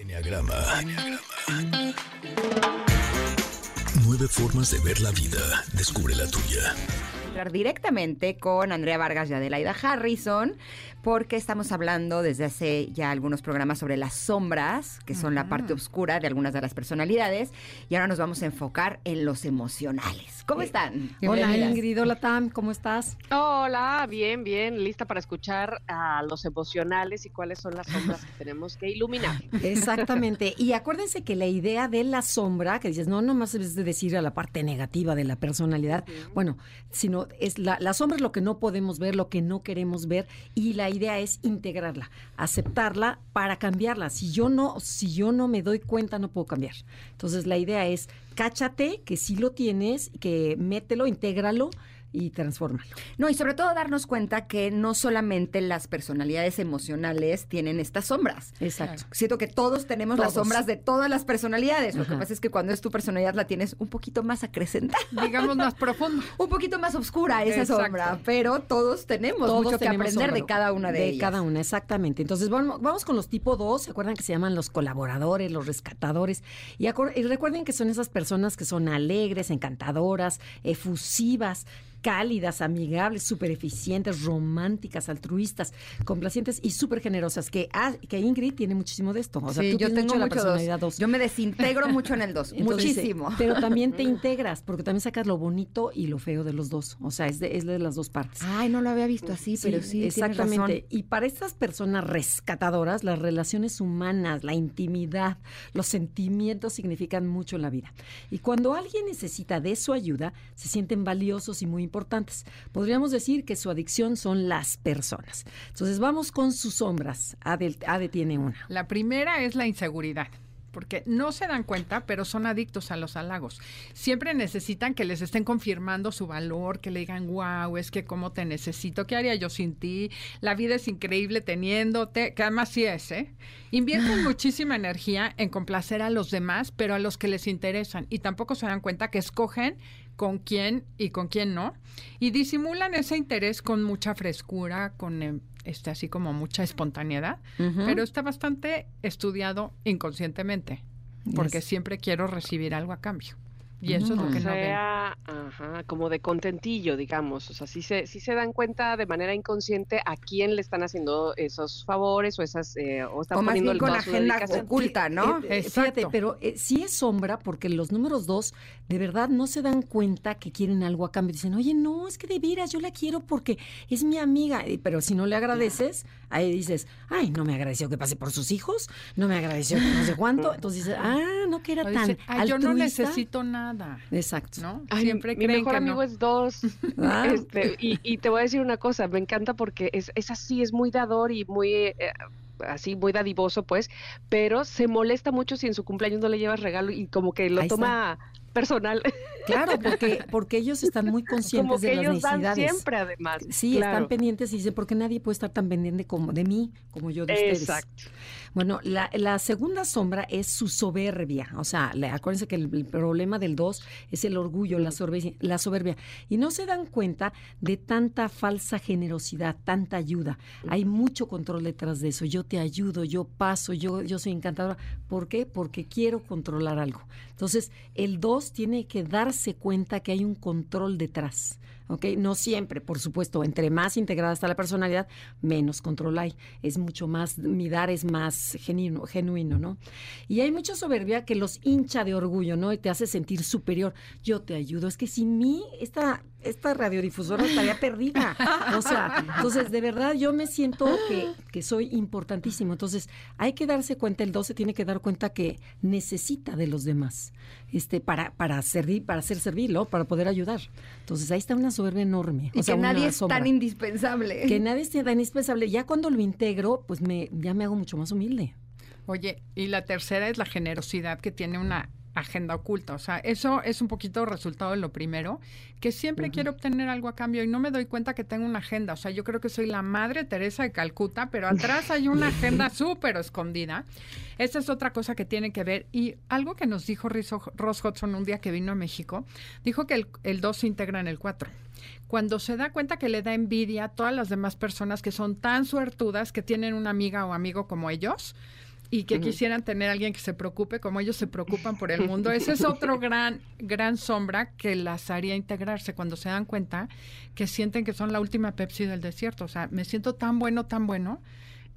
Enneagrama. Nueve formas de ver la vida. Descubre la tuya. Directamente con Andrea Vargas y Adelaida Harrison, porque estamos hablando desde hace ya algunos programas sobre las sombras, que son la parte oscura de algunas de las personalidades, y ahora nos vamos a enfocar en los emocionales. ¿Cómo están? Hola. Ingrid, hola Tam, ¿cómo estás? Hola, bien, bien, lista para escuchar a los emocionales y cuáles son las sombras que tenemos que iluminar. Exactamente. Y acuérdense que la idea de la sombra, que dices, no, nomás es de decir a la parte negativa de la personalidad, bueno, sino es la, la sombra es lo que no podemos ver, lo que no queremos ver, y la idea es integrarla, aceptarla para cambiarla. Si yo no, si yo no me doy cuenta, no puedo cambiar. Entonces la idea es cáchate que sí lo tienes, que mételo, intégralo y transfórmalo. No, y sobre todo darnos cuenta que no solamente las personalidades emocionales tienen estas sombras. Exacto. Siento que todos tenemos las sombras de todas las personalidades. Lo que pasa es que cuando es tu personalidad la tienes un poquito más acrecentada, digamos más profundo. un poquito más oscura esa Exacto. sombra, pero todos tenemos Todos mucho que aprender de cada una de, ellas. cada una, exactamente. Entonces, vamos, vamos con los tipo 2. ¿Se acuerdan que se llaman los colaboradores, los rescatadores? Y, acor- y recuerden que son esas personas que son alegres, encantadoras, efusivas, cálidas, amigables, súper eficientes, románticas, altruistas, complacientes y súper generosas. Que, ah, que Ingrid tiene muchísimo de esto. O sea, sí, tú yo tienes tengo mucho la dos. personalidad 2. Yo me desintegro mucho en el 2, Entonces, muchísimo. Pero también te integras, porque también sacas lo bonito y lo feo de los dos. O sea, es de, es de las dos partes. Ay, no lo había visto así, pero sí, exactamente. razón. Y para estas personas rescatadoras, las relaciones humanas, la intimidad, los sentimientos significan mucho en la vida. Y cuando alguien necesita de su ayuda, se sienten valiosos y muy importantes. Podríamos decir que su adicción son las personas. Entonces vamos con sus sombras. Ade, Ade tiene una. La primera es la inseguridad. Porque no se dan cuenta, pero son adictos a los halagos. Siempre necesitan que les estén confirmando su valor, que le digan, wow, es que cómo te necesito, ¿qué haría yo sin ti? La vida es increíble teniéndote, que además sí es, ¿eh? Invierten muchísima energía en complacer a los demás, pero a los que les interesan. Y tampoco se dan cuenta que escogen con quién y con quién no. Y disimulan ese interés con mucha frescura, con eh, este, así como mucha espontaneidad, pero está bastante estudiado inconscientemente, porque Yes. siempre quiero recibir algo a cambio. Y eso es lo O que no ven. sea, ajá, como de contentillo, digamos. O sea, sí se, sí se dan cuenta de manera inconsciente a quién le están haciendo esos favores o esas eh, o están O más bien con agenda dedicación. oculta, ¿no? Eh, eh, fíjate, Exacto. pero eh, sí es sombra porque los números dos de verdad no se dan cuenta que quieren algo a cambio. Dicen, oye, no, es que de veras yo la quiero porque es mi amiga. Pero si no le agradeces, ahí dices, ay, no me agradeció que pase por sus hijos, no me agradeció que no sé cuánto. Entonces dices, ah, no que era O tan dicen, "Ay, yo no altruista". necesito nada. Exacto. ¿No? Ay, Siempre mi creen mejor que amigo no. es dos. Ah. Este, y, y te voy a decir una cosa, me encanta porque es, es así, es muy dador y muy eh, así, muy dadivoso, pues, pero se molesta mucho si en su cumpleaños no le llevas regalo y como que lo Ahí está. Personal, Claro, porque, porque ellos están muy conscientes como que de las ellos dan necesidades. siempre además. Sí, Claro. están pendientes y dicen, porque nadie puede estar tan pendiente como de mí, como yo de ustedes. Exacto. Bueno, la, la segunda sombra es su soberbia. O sea, le- acuérdense que el, el problema del 2 es el orgullo, la soberbia, la soberbia. Y no se dan cuenta de tanta falsa generosidad, tanta ayuda. Hay mucho control detrás de eso. Yo te ayudo, yo paso, yo, yo soy encantadora. ¿Por qué? Porque quiero controlar algo. Entonces, el 2 tiene que darse cuenta que hay un control detrás. ¿ok? No siempre, por supuesto, entre más integrada está la personalidad, menos control hay. Es mucho más, mi dar es más genuino, genuino, ¿no? Y hay mucha soberbia que los hincha de orgullo, ¿no? Y te hace sentir superior. Yo te ayudo. Es que sin mí, esta, esta radiodifusora estaría perdida. O sea, entonces, de verdad, yo me siento que, que soy importantísimo. Entonces, hay que darse cuenta, el 12 tiene que dar cuenta que necesita de los demás este, para, para servir, para ser servir, ¿no? Para poder ayudar. Entonces, ahí está una soberbia enorme. Y o sea, que nadie es sombra. tan indispensable. Que nadie es tan indispensable. Ya cuando lo integro, pues me, ya me hago mucho más humilde. Oye, y la tercera es la generosidad que tiene una agenda oculta. O sea, eso es un poquito resultado de lo primero, que siempre quiero obtener algo a cambio y no me doy cuenta que tengo una agenda. O sea, yo creo que soy la madre Teresa de Calcuta, pero atrás hay una agenda súper escondida. Esa es otra cosa que tiene que ver. Y algo que nos dijo Ross Hudson un día que vino a México, dijo que el, el 2 se integra en el 4. Cuando se da cuenta que le da envidia a todas las demás personas que son tan suertudas que tienen una amiga o amigo como ellos, y que quisieran tener a alguien que se preocupe como ellos se preocupan por el mundo. Ese es otro gran, gran sombra que las haría integrarse cuando se dan cuenta que sienten que son la última Pepsi del desierto. O sea, me siento tan bueno, tan bueno.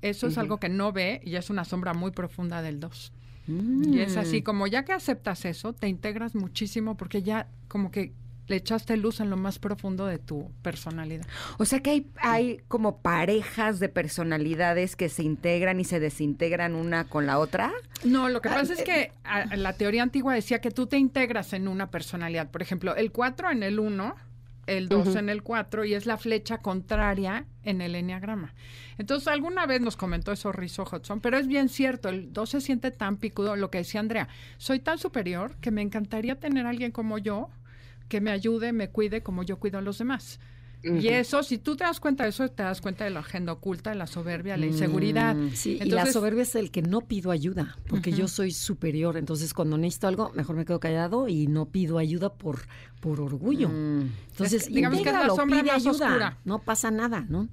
Eso es algo que no ve y es una sombra muy profunda del 2. Y es así, Mm. como ya que aceptas eso, te integras muchísimo porque ya como que le echaste luz en lo más profundo de tu personalidad. O sea que hay, hay como parejas de personalidades que se integran y se desintegran una con la otra. No, lo que Ah, pasa es eh, que la teoría antigua decía que tú te integras en una personalidad. Por ejemplo, el 4 en el 1, el 2 Ujú. en el 4 y es la flecha contraria en el enneagrama. Entonces, alguna vez nos comentó eso Rizzo Hudson, pero es bien cierto, el 2 se siente tan picudo, lo que decía Andrea, soy tan superior que me encantaría tener a alguien como yo que me ayude, me cuide como yo cuido a los demás. Y eso, si tú te das cuenta de eso, te das cuenta de la agenda oculta, de la soberbia, la inseguridad. Mm. Sí, y la Entonces- soberbia es el que no pido ayuda, porque yo soy superior. Entonces, cuando necesito algo, mejor me quedo callado y no pido ayuda por, por orgullo. Mm. Entonces, Es que, digamos que es la sombra pide más ayuda. oscura. No pasa nada, ¿no?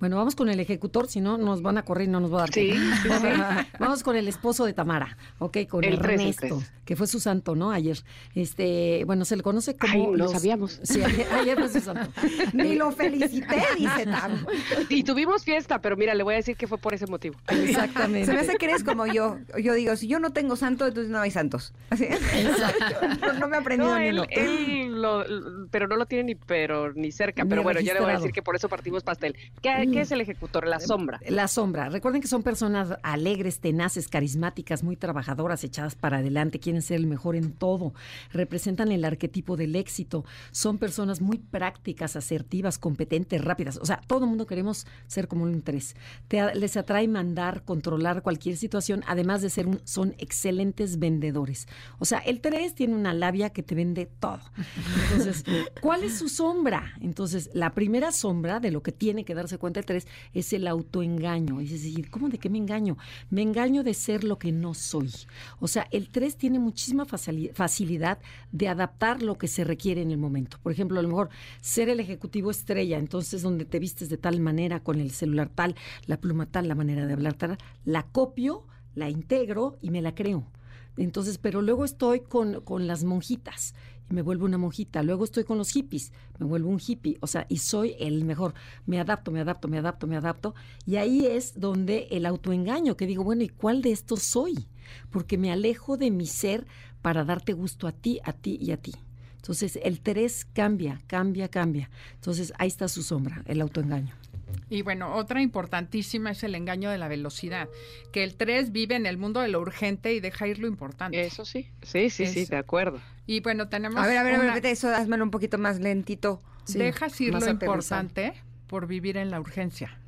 Bueno, vamos con el ejecutor, si no nos van a correr y no nos va a dar Sí, Vamos con el esposo de Tamara, ok, con El Ernesto, que fue su santo, ¿no? Ayer. Este, bueno, se le conoce como Ay, lo los- sabíamos. Sí, ayer, ayer fue su santo. Ni lo felicité, dice Tam. Y tuvimos fiesta, pero mira, le voy a decir que fue por ese motivo. Exactamente. Se me hace que eres como yo. Yo digo, si yo no tengo santo, entonces no hay santos. Así. No, no me he aprendido No, ni él, él lo- pero no lo tiene ni pero ni cerca. Ni Pero bueno, ya le voy a decir que por eso partimos pastel. ¿Qué, qué es el ejecutor? La sombra. La sombra. Recuerden que son personas alegres, tenaces, carismáticas, muy trabajadoras, echadas para adelante, quieren ser el mejor en todo, representan el arquetipo del éxito, son personas muy prácticas, asertivas, competentes, rápidas. O sea, todo el mundo queremos ser como un tres. Te les atrae mandar, controlar cualquier situación, además de ser un, son excelentes vendedores. O sea, el tres tiene una labia que te vende todo. Entonces, ¿cuál es su sombra? Entonces, la primera sombra de lo que tiene que darse cuenta el tres es el autoengaño. Es decir, ¿cómo de qué me engaño? Me engaño de ser lo que no soy. O sea, el 3 tiene muchísima facili- facilidad de adaptar lo que se requiere en el momento. Por ejemplo, a lo mejor ser el ejecutivo estrella, entonces donde te vistes de tal manera, con el celular tal, la pluma tal, la manera de hablar tal, la copio, la integro y me la creo. Entonces, pero luego estoy con, con las monjitas y me vuelvo una monjita. Luego estoy con los hippies, me vuelvo un hippie. O sea, y soy el mejor. Me adapto, me adapto, me adapto, me adapto. Y ahí es donde el autoengaño, que digo, bueno, ¿y cuál de estos soy? Porque me alejo de mi ser para darte gusto a ti, a ti y a ti. Entonces, el 3 cambia, cambia, cambia. Entonces, ahí está su sombra, el autoengaño. Y bueno, otra importantísima es el engaño de la velocidad, que el 3 vive en el mundo de lo urgente y deja ir lo importante. Eso sí. Sí, sí, sí, Eso. de acuerdo. Y bueno, tenemos A ver, a ver, a ver, una- vete eso, házmelo un poquito más lentito. Sí, dejas ir lo aterrizado. importante por vivir en la urgencia.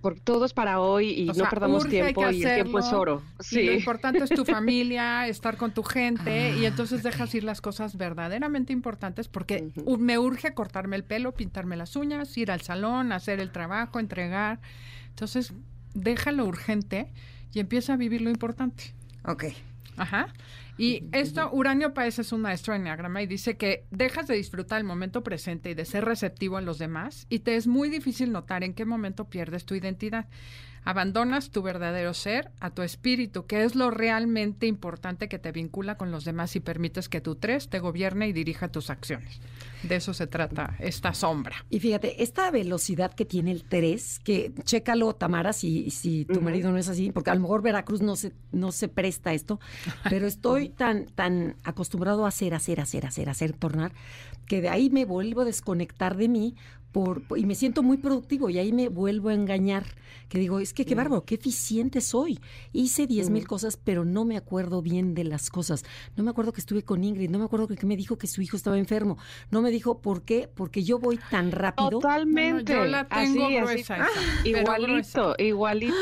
Porque todo es para hoy y O no sea, perdamos urge, tiempo y el tiempo es oro. Y lo Sí. importante es tu familia, estar con tu gente, Ah. y entonces dejas ir las cosas verdaderamente importantes porque Ujú. u- me urge cortarme el pelo, pintarme las uñas, ir al salón, hacer el trabajo, entregar. Entonces, deja lo urgente y empieza a vivir lo importante. Ok. Ajá. Y esto, Uranio Paez es un maestro en Enneagrama y dice que dejas de disfrutar el momento presente y de ser receptivo a los demás y te es muy difícil notar en qué momento pierdes tu identidad. Abandonas tu verdadero ser a tu espíritu, que es lo realmente importante que te vincula con los demás y permites que tu tres te gobierne y dirija tus acciones. De eso se trata esta sombra. Y fíjate, esta velocidad que tiene el 3, que chécalo, Tamara, si, si tu marido no es así, porque a lo mejor Veracruz no se, no se presta a esto, pero estoy tan, tan acostumbrado a hacer, hacer, hacer, hacer, hacer, tornar, que de ahí me vuelvo a desconectar de mí por, y me siento muy productivo y ahí me vuelvo a engañar, que digo, es que qué bárbaro, qué eficiente soy. Hice 10 mil cosas, pero no me acuerdo bien de las cosas. No me acuerdo que estuve con Ingrid, no me acuerdo que me dijo que su hijo estaba enfermo, no me dijo por qué, porque yo voy tan rápido. Totalmente. No, no, yo la tengo así, así. gruesa esa, Igualito, gruesa. igualito.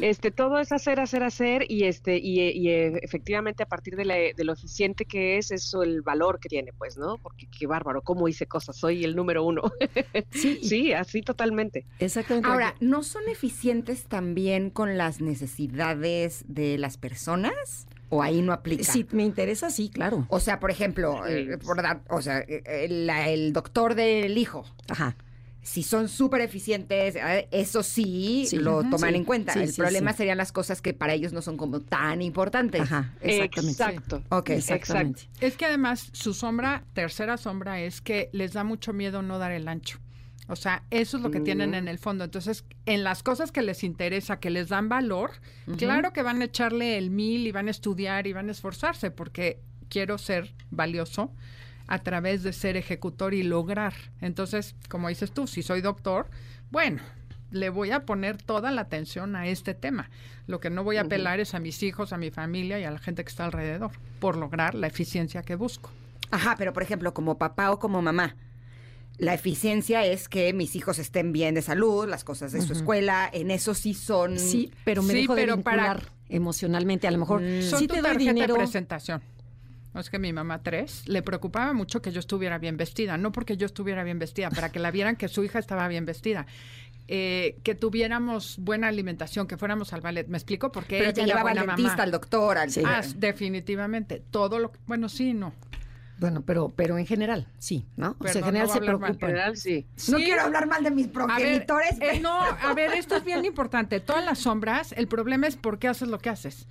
Este, todo es hacer, hacer, hacer y este y, y, efectivamente a partir de, la- de lo eficiente que es, eso el valor que tiene, pues, ¿no? Porque qué bárbaro, cómo hice cosas, soy el número uno. Sí, sí, así totalmente. exactamente. Ahora, ¿no son eficientes también con las necesidades de las personas? ¿O ahí no aplica? si me interesa, sí, claro. O sea, por ejemplo, Sí. eh, por dar, o sea, eh, eh, el doctor del hijo Ajá. si son súper eficientes, eso sí, Sí. lo toman Sí. en cuenta. Sí, el sí, problema sí. serían las cosas que para ellos no son como tan importantes. Ajá, exactamente. Exacto. Ok. Exactamente. Es que además su sombra, tercera sombra, es que les da mucho miedo no dar el ancho. O sea, eso es lo que tienen en el fondo. Entonces, en las cosas que les interesa, que les dan valor, claro que van a echarle el mil y van a estudiar y van a esforzarse porque quiero ser valioso a través de ser ejecutor y lograr. Entonces, como dices tú, si soy doctor, bueno, le voy a poner toda la atención a este tema. Lo que no voy a apelar es a mis hijos, a mi familia y a la gente que está alrededor, por lograr la eficiencia que busco. Ajá, pero por ejemplo, como papá o como mamá, la eficiencia es que mis hijos estén bien de salud, las cosas de su escuela, en eso sí son... Sí, pero me Sí, dejo de pero para- vincular emocionalmente. A lo mejor Son sí tu te doy tarjeta dinero. de presentación. No, Es que mi mamá tres le preocupaba mucho que yo estuviera bien vestida, no porque yo estuviera bien vestida, para que la vieran que su hija estaba bien vestida. Eh, que tuviéramos buena alimentación, que fuéramos al ballet. ¿Me explico? Porque Pero ella llevaba al dentista, mamá. al doctor, al... Sí. Ah, definitivamente. Todo lo bueno, sí, no. Bueno, pero, pero en general, sí, ¿no? o sea, en general no se a mal. En preocupan. general, sí. No Sí. quiero hablar mal de mis A ver, progenitores. eh, no, a ver, esto es bien importante. Todas las sombras, el problema es por qué haces lo que haces.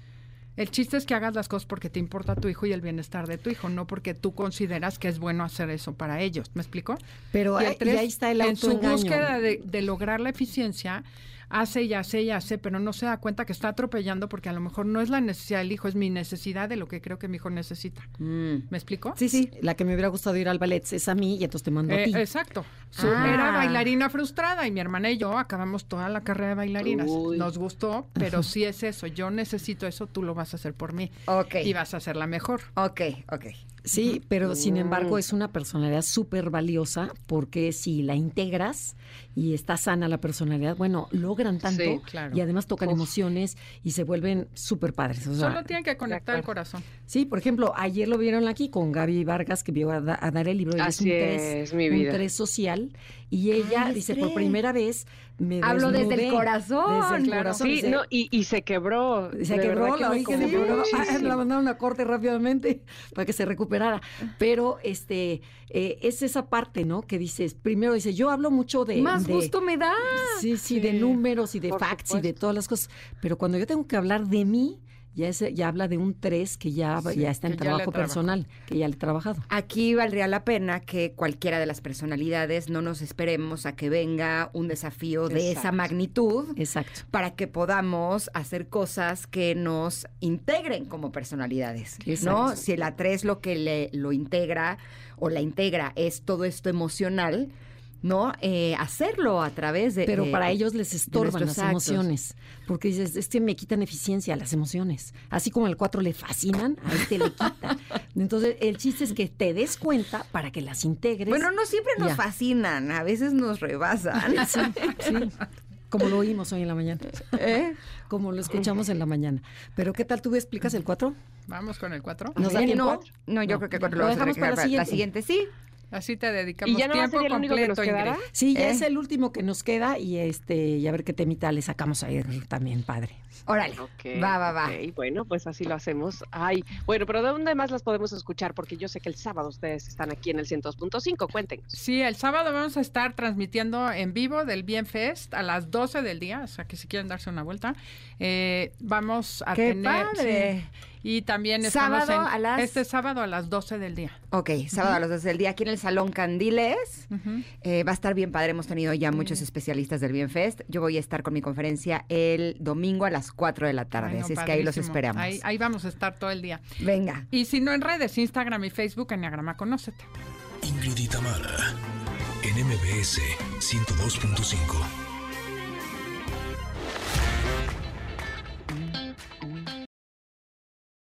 El chiste es que hagas las cosas porque te importa tu hijo y el bienestar de tu hijo, no porque tú consideras que es bueno hacer eso para ellos. ¿Me explico? Pero Y el ahí- y tres, ahí está el En su búsqueda de, de lograr la eficiencia, hace y hace y hace, pero no se da cuenta que está atropellando porque a lo mejor no es la necesidad del hijo, es mi necesidad de lo que creo que mi hijo necesita. Mm. ¿Me explico? Sí, sí. La que me hubiera gustado ir al ballet es a mí y entonces te mando a Eh, ti. exacto. Ah. Era bailarina frustrada y mi hermana y yo acabamos toda la carrera de bailarinas. Uy. Nos gustó, pero sí es eso. Yo necesito eso, tú lo vas a hacer por mí. Ok. Y vas a hacer la mejor. Ok, ok. Sí, pero sin embargo Mm. es una personalidad súper valiosa porque si la integras y está sana la personalidad, bueno, logran tanto Sí, claro. y además tocan Uf. emociones y se vuelven súper padres. O sea, Solo tienen que conectar el corazón. Sí, por ejemplo, ayer lo vieron aquí con Gaby Vargas que vio a, da- a dar el libro. Así es un tres, es, mi un vida. tres social y ella Ay, dice por primera vez me Hablo desde el desnudé". corazón, Desde el claro. corazón. Sí, dice, no, y, y se quebró. se quebró, la que se quebró. Ah, la mandaron a corte rápidamente para que se recuperara. Pero este eh, es esa parte, ¿no? Que dices, primero dice, yo hablo mucho de... Más de- gusto me da. Sí, sí, de números y de por facts y de todas las cosas. Pero cuando yo tengo que hablar de mí, ya, es, ya habla de un 3 que ya, Sí, ya está en trabajo personal, que ya le he trabajado. Aquí valdría la pena que cualquiera de las personalidades no nos esperemos a que venga un desafío de esa magnitud Exacto. para que podamos hacer cosas que nos integren como personalidades, ¿no? Exacto. Si la 3 lo que le, lo integra o la integra es todo esto emocional, ¿no? Eh, hacerlo a través de... Pero de- para ellos les estorban las actos. emociones, porque dices, es que me quitan eficiencia las emociones. Así como al 4 le fascinan, a este le quita. Entonces, el chiste es que te des cuenta para que las integres. Bueno, no siempre nos Ya. fascinan, a veces nos rebasan. Sí, sí. Como lo oímos hoy en la mañana. ¿Eh? Como lo escuchamos en la mañana. Pero, ¿qué tal tú explicas el 4? Vamos con el 4. ¿Nos da Eh, tiempo? no, no, yo No. creo que Lo lo vamos a para la siguiente. siguiente sí. Así te dedicamos ¿Y ya no tiempo el único que nos completo, quedará? Ingrid. Sí, ya ¿Eh? es el último que nos queda y este y a ver qué temita le sacamos a él también, padre. Órale. Va, va, va. ok, bueno, pues así lo hacemos. Ay, bueno, pero ¿de dónde más las podemos escuchar? Porque yo sé que el sábado ustedes están aquí en el 102.5, cuéntenos. Sí, el sábado vamos a estar transmitiendo en vivo del Bien Fest a las 12 del día, o sea que si quieren darse una vuelta, eh, vamos a ¡Qué tener... padre! sí, y también estamos Sábado en- a las- este sábado a las 12 del día. Ok, sábado a las 12 del día aquí en el Salón Candiles. Eh, va a estar bien padre, hemos tenido ya muchos especialistas del Bienfest. Yo voy a estar con mi conferencia el domingo a las 4 de la tarde, Ay, no, así es que ahí los esperamos. Ahí, ahí vamos a estar todo el día. Venga. Y si no en redes, Instagram y Facebook, Enneagrama Conócete. Ingrid y Tamara. En MBS 102.5.